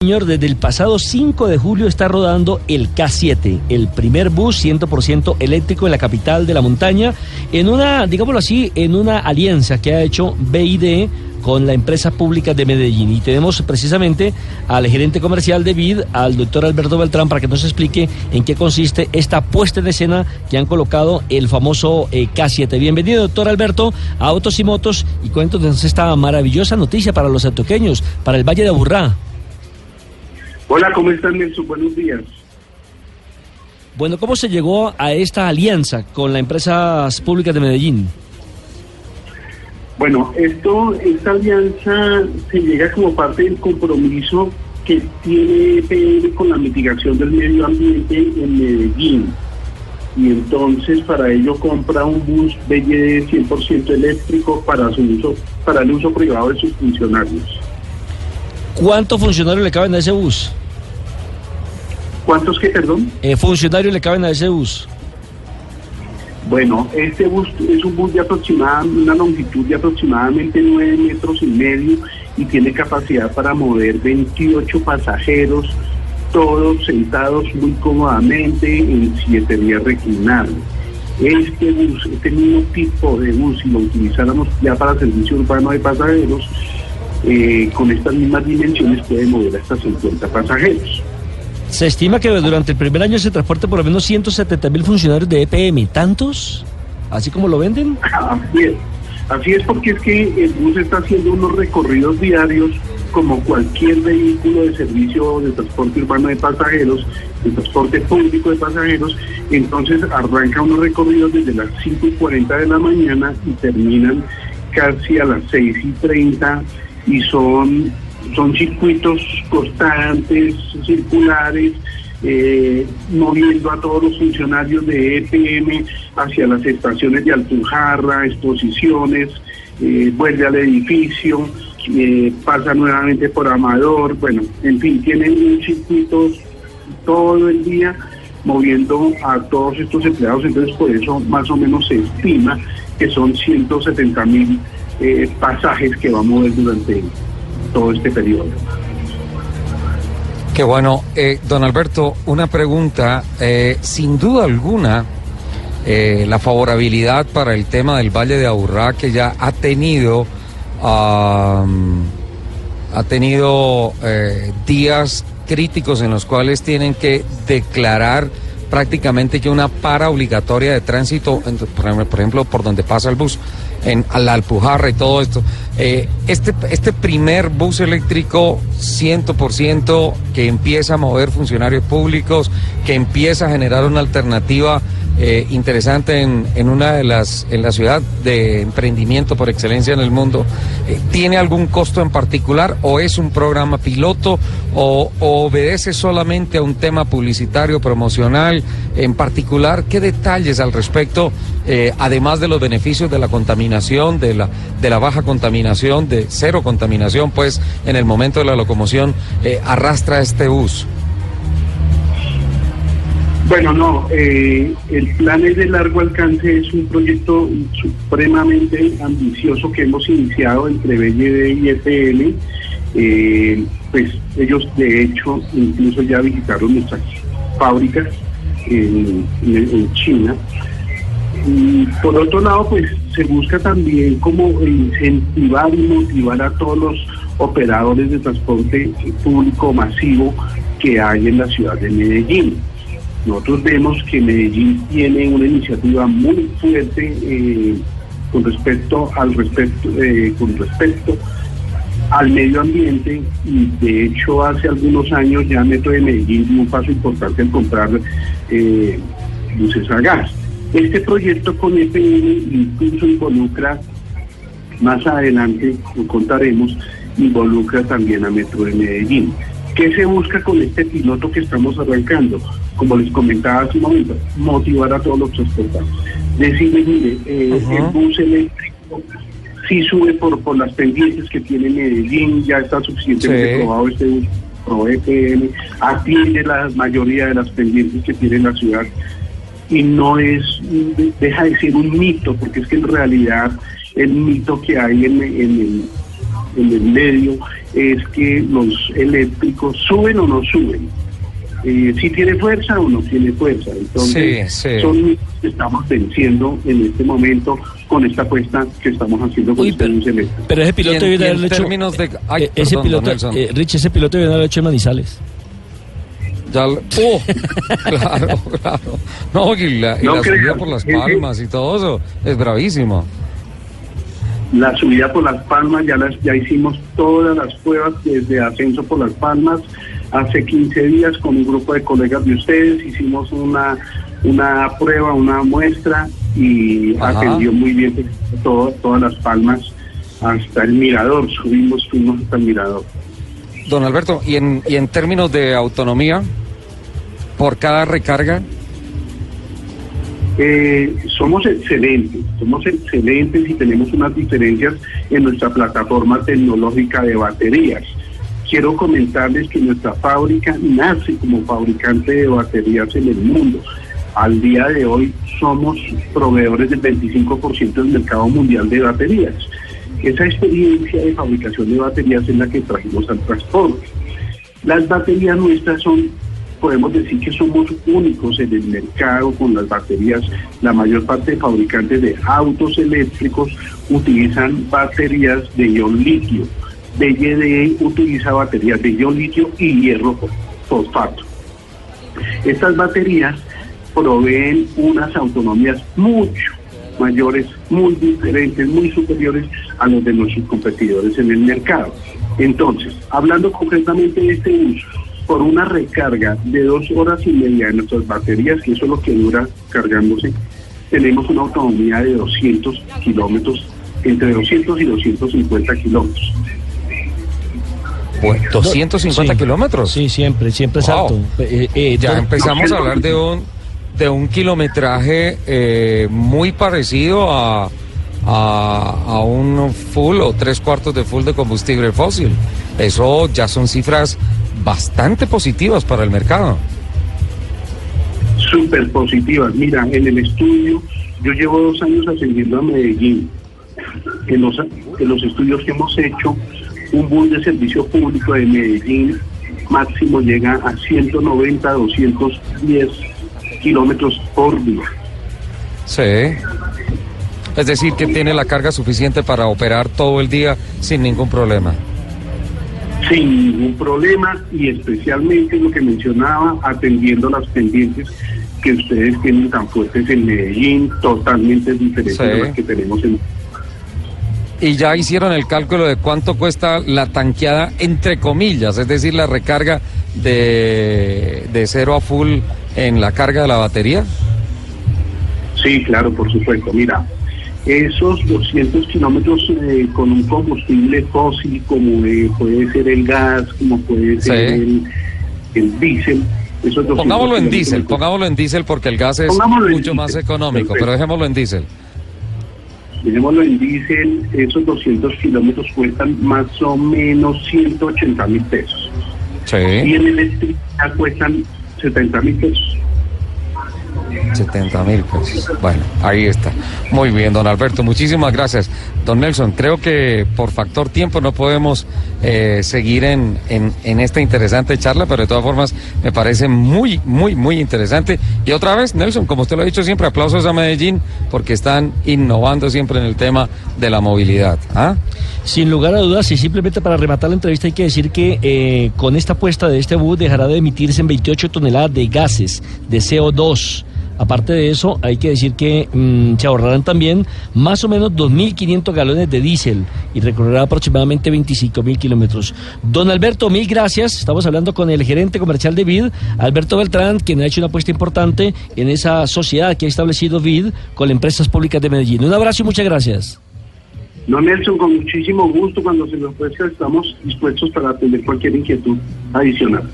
Señor, desde el pasado 5 de julio está rodando el K7, el primer bus 100% eléctrico en la capital de la montaña, en una, digámoslo así, en una alianza que ha hecho BID con la empresa pública de Medellín. Y tenemos precisamente al gerente comercial de BID, al doctor Alberto Beltrán, para que nos explique en qué consiste esta puesta en escena que han colocado el famoso eh, K7. Bienvenido, doctor Alberto, a Autos y Motos y cuéntanos esta maravillosa noticia para los atoqueños, para el Valle de Aburrá. Hola, ¿cómo están, Nelson? Buenos días. Bueno, ¿cómo se llegó a esta alianza con las empresas públicas de Medellín? Bueno, esto, esta alianza se llega como parte del compromiso que tiene EPL con la mitigación del medio ambiente en Medellín. Y entonces para ello compra un bus BYD 100% eléctrico para su uso, para el uso privado de sus funcionarios. ¿Cuántos funcionarios le caben a ese bus? ¿Cuántos que, perdón? Eh, funcionarios le caben a ese bus. Bueno, este bus es un bus de aproximadamente, una longitud de aproximadamente 9 metros y medio y tiene capacidad para mover 28 pasajeros, todos sentados muy cómodamente en siete vías reclinables. Este bus, este mismo tipo de bus, si lo utilizáramos ya para servicio urbano de pasajeros, eh, con estas mismas dimensiones puede mover hasta 50 pasajeros. Se estima que durante el primer año se transporte por lo menos 170 mil funcionarios de EPM. ¿Tantos? ¿Así como lo venden? Así es. Así es porque es que el bus está haciendo unos recorridos diarios como cualquier vehículo de servicio de transporte urbano de pasajeros, de transporte público de pasajeros, entonces arranca unos recorridos desde las 5 y 40 de la mañana y terminan casi a las 6 y 30 y son, son circuitos constantes, circulares, eh, moviendo a todos los funcionarios de EPM hacia las estaciones de Alpujarra, exposiciones, eh, vuelve al edificio, eh, pasa nuevamente por Amador, bueno, en fin, tienen circuitos todo el día moviendo a todos estos empleados, entonces por eso más o menos se estima que son 170 mil pasajes que va a mover durante todo este periodo. Qué bueno. Eh, don Alberto, una pregunta. Eh, sin duda alguna, la favorabilidad para el tema del Valle de Aburrá, que ya ha tenido, ha tenido días críticos en los cuales tienen que declarar prácticamente que una para obligatoria de tránsito, por ejemplo, por donde pasa el bus en la Alpujarra y todo esto. Eh, este, este primer bus eléctrico 100% que empieza a mover funcionarios públicos, que empieza a generar una alternativa eh, interesante en, una de las, en la ciudad de emprendimiento por excelencia en el mundo, eh, ¿tiene algún costo en particular o es un programa piloto o, obedece solamente a un tema publicitario, promocional en particular? ¿Qué detalles al respecto, eh, además de los beneficios de la contaminación, de la, de la baja contaminación, de cero contaminación, pues en el momento de la locomoción, arrastra este bus? Bueno, no, eh, el plan es de largo alcance, es un proyecto supremamente ambicioso que hemos iniciado entre BLD y EPL. Eh, pues ellos de hecho incluso ya visitaron nuestras fábricas en, en China. Y por otro lado, pues se busca también como incentivar y motivar a todos los operadores de transporte público masivo que hay en la ciudad de Medellín. Nosotros vemos que Medellín tiene una iniciativa muy fuerte eh, con respecto al respecto eh, con respecto al medio ambiente y de hecho hace algunos años ya Metro de Medellín dio un paso importante en comprar eh, luces a gas. Este proyecto con EPN incluso involucra, más adelante lo contaremos, involucra también a Metro de Medellín. ¿Qué se busca con este piloto que estamos arrancando? Como les comentaba hace un momento, motivar a todos los transportistas. Decirles, mire, eh, el bus eléctrico sí sube por, por las pendientes que tiene Medellín, ya está suficientemente probado este bus pro EPM, atiende la mayoría de las pendientes que tiene la ciudad y no es, deja de ser un mito, porque es que en realidad el mito que hay en, en, en el medio es que los eléctricos suben o no suben. Eh, si tiene fuerza o no tiene fuerza. Entonces, son que estamos venciendo en este momento con esta apuesta que estamos haciendo con pero, pero, ese piloto viene haberlo hecho. De... Eh, ese piloto, eh, Rich, ese piloto viene haberlo hecho en Manizales. Ya, oh, claro, claro. No, y la, subida por las palmas y todo eso es bravísimo. La subida por las palmas, ya, las, ya hicimos todas las pruebas desde ascenso por las palmas. Hace 15 días con un grupo de colegas de ustedes hicimos una, una prueba, una muestra y atendió muy bien todo, todas las palmas hasta el mirador. Subimos, fuimos hasta el mirador. Don Alberto, ¿y en, y en términos de autonomía, por cada recarga? Eh, somos excelentes, somos excelentes y tenemos unas diferencias en nuestra plataforma tecnológica de baterías. Quiero comentarles que nuestra fábrica nace como fabricante de baterías en el mundo. Al día de hoy somos proveedores del 25% del mercado mundial de baterías. Esa experiencia de fabricación de baterías es la que trajimos al transporte. Las baterías nuestras son, podemos decir que somos únicos en el mercado con las baterías. La mayor parte de fabricantes de autos eléctricos utilizan baterías de ion litio. BYD utiliza baterías de ion litio y hierro fosfato. Estas baterías proveen unas autonomías mucho mayores, muy diferentes, muy superiores a los de nuestros competidores en el mercado. Entonces, hablando concretamente de este uso, por una recarga de dos horas y media de nuestras baterías, que eso es lo que dura cargándose, tenemos una autonomía de 200 kilómetros, entre 200 y 250 kilómetros. 250 kilómetros. Sí, siempre, siempre es alto. Eh, eh, ya empezamos a hablar de un de un kilometraje eh, muy parecido a, a, un full o tres cuartos de full de combustible fósil. Eso ya son cifras bastante positivas para el mercado. Súper positivas. Mira, en el estudio, yo llevo dos años ascendiendo a Medellín. En los, en los estudios que hemos hecho, un bus de servicio público de Medellín máximo llega a 190, 210 kilómetros por día. Sí. Es decir, que tiene la carga suficiente para operar todo el día sin ningún problema. Sin ningún problema y especialmente lo que mencionaba, atendiendo las pendientes que ustedes tienen tan fuertes en Medellín, totalmente diferentes de las que tenemos en y ya hicieron el cálculo de cuánto cuesta la tanqueada entre comillas, es decir, la recarga de, de cero a full en la carga de la batería? Sí, claro, por supuesto. Mira, esos 200 kilómetros eh, con un combustible fósil como eh, puede ser el gas, como puede ser el, el diésel, pongámoslo en diésel, pongámoslo en diésel porque el gas es mucho más económico, pero dejémoslo en diésel. Dejémoslo en diésel, esos 200 kilómetros cuestan más o menos 180 mil pesos. Sí. Y en electricidad cuestan 70 mil pesos. 70 mil pesos. Bueno, ahí está. Muy bien, don Alberto, muchísimas gracias. Don Nelson, creo que por factor tiempo no podemos eh, seguir en, en, esta interesante charla, pero de todas formas me parece muy, muy, muy interesante. Y otra vez, Nelson, como usted lo ha dicho siempre, aplausos a Medellín porque están innovando siempre en el tema de la movilidad. ¿ah? Sin lugar a dudas, y simplemente para rematar la entrevista hay que decir que eh, con esta apuesta de este bus dejará de emitirse en 28 toneladas de gases, de CO2. Aparte de eso, hay que decir que mm, se ahorrarán también más o menos 2.500 galones de diésel y recorrerá aproximadamente 25.000 kilómetros. Don Alberto, mil gracias. Estamos hablando con el gerente comercial de VID, Alberto Beltrán, quien ha hecho una apuesta importante en esa sociedad que ha establecido VID con las empresas públicas de Medellín. Un abrazo y muchas gracias. No, Nelson, con muchísimo gusto. Cuando se nos ofrezca, estamos dispuestos para atender cualquier inquietud adicional.